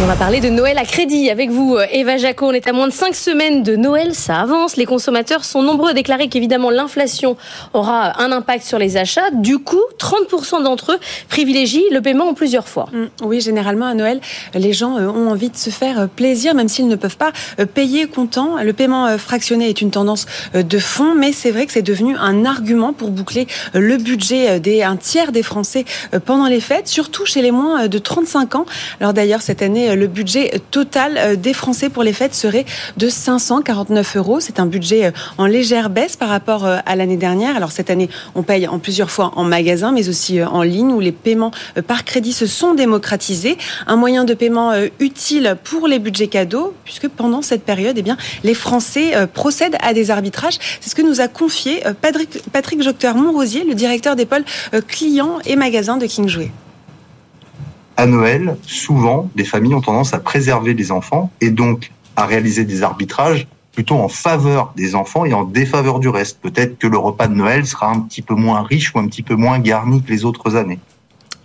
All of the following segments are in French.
on va parler de Noël à crédit avec vous, euh, Eva Jaco. On est à moins de 5 semaines de Noël, ça avance. Les consommateurs sont nombreux à déclarer qu'évidemment l'inflation aura un impact sur les achats. Du coup, 30% d'entre eux privilégient le paiement en plusieurs fois. Mm, oui, généralement à Noël, les gens euh, ont envie de se faire euh, plaisir, même s'ils ne peuvent pas payer comptant. Le paiement fractionné est une tendance de fond, mais c'est vrai que c'est devenu un argument pour boucler le budget des un tiers des Français pendant les fêtes, surtout chez les moins de 35 ans. Alors d'ailleurs, cette année, le budget total euh, des Français pour les fêtes serait de 549 euros. C'est un budget euh, en légère baisse par rapport euh, à l'année dernière. Alors cette année, on paye en plusieurs fois en magasin, mais aussi en ligne, où les paiements par crédit se sont démocratisés. Un moyen de paiement utile pour les budgets cadeaux, puisque pendant cette période, eh les Français procèdent à des arbitrages. C'est ce que nous a confié Patrick, Patrick Jocteur-Montrosier, le directeur des pôles clients et magasins de King Jouet à Noël, souvent, les familles ont tendance à préserver les enfants et donc à réaliser des arbitrages plutôt en faveur des enfants et en défaveur du reste. Peut-être que le repas de Noël sera un petit peu moins riche ou un petit peu moins garni que les autres années.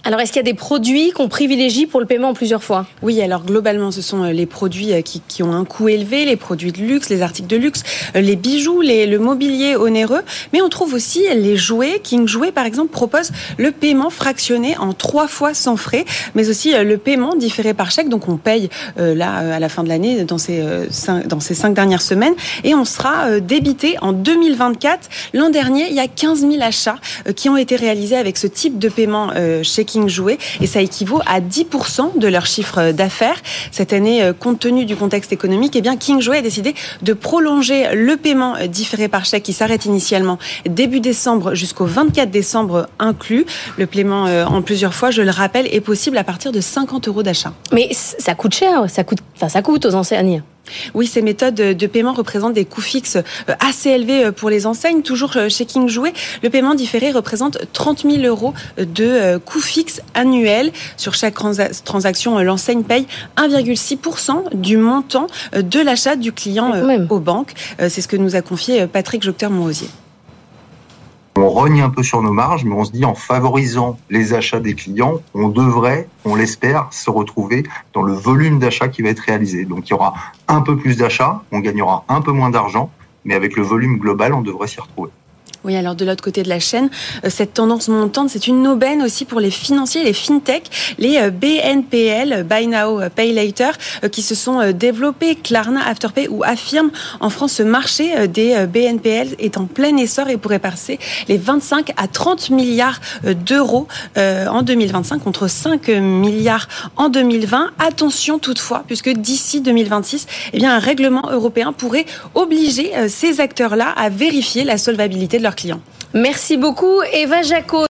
Alors, est-ce qu'il y a des produits qu'on privilégie pour le paiement en plusieurs fois? Oui, alors globalement, ce sont euh, les produits euh, qui, qui, ont un coût élevé, les produits de luxe, les articles de luxe, euh, les bijoux, les, le mobilier onéreux. Mais on trouve aussi les jouets. King Jouet, par exemple, propose le paiement fractionné en trois fois sans frais, mais aussi le paiement différé par chèque. Donc, on paye là à la fin de l'année dans ces cinq, dans ces cinq dernières semaines et on sera débité en 2024. L'an dernier, il y a 15 000 achats qui ont été réalisés avec ce type de paiement chez King Jouet et ça équivaut à 10% de leur chiffre d'affaires. Cette année, euh, compte tenu du contexte économique, eh bien King Jouet a décidé de prolonger le paiement différé par chèque qui s'arrête initialement début décembre jusqu'au 24 décembre inclus. Le paiement euh, en plusieurs fois, je le rappelle, est possible à partir de 50 euros d'achat. Mais ça coûte cher, ça coûte, enfin ça coûte aux enseignes. Oui, ces méthodes de paiement représentent des coûts fixes euh, assez élevés euh, pour les enseignes. Toujours euh, chez King Jouet, le paiement différé représente 30 000 euros de coûts fixes annuels. Sur chaque transaction, l'enseigne paye 1,6% du montant de l'achat du client aux banques. C'est ce que nous a confié Patrick Jocteur-Monrosier on rogne un peu sur nos marges, mais on se dit en favorisant les achats des clients, on devrait, on l'espère, se retrouver dans le volume d'achat qui va être réalisé. Donc il y aura un peu plus d'achats, on gagnera un peu moins d'argent, mais avec le volume global, on devrait s'y retrouver. Oui, alors de l'autre côté de la chaîne, euh, cette tendance montante, c'est une aubaine aussi pour les financiers, les fintech, les euh, BNPL, Buy Now, euh, Pay Later, qui se sont développés. Klarna, Afterpay ou Affirme. En France, ce marché des BNPL est en plein essor et pourrait passer les 25 à 30 milliards d'euros en 2025 contre 5 milliards en 2020. Attention toutefois, puisque d'ici 2026, eh bien, un règlement européen pourrait obliger ces acteurs-là à vérifier la solvabilité de leur Merci beaucoup, Eva Jaco.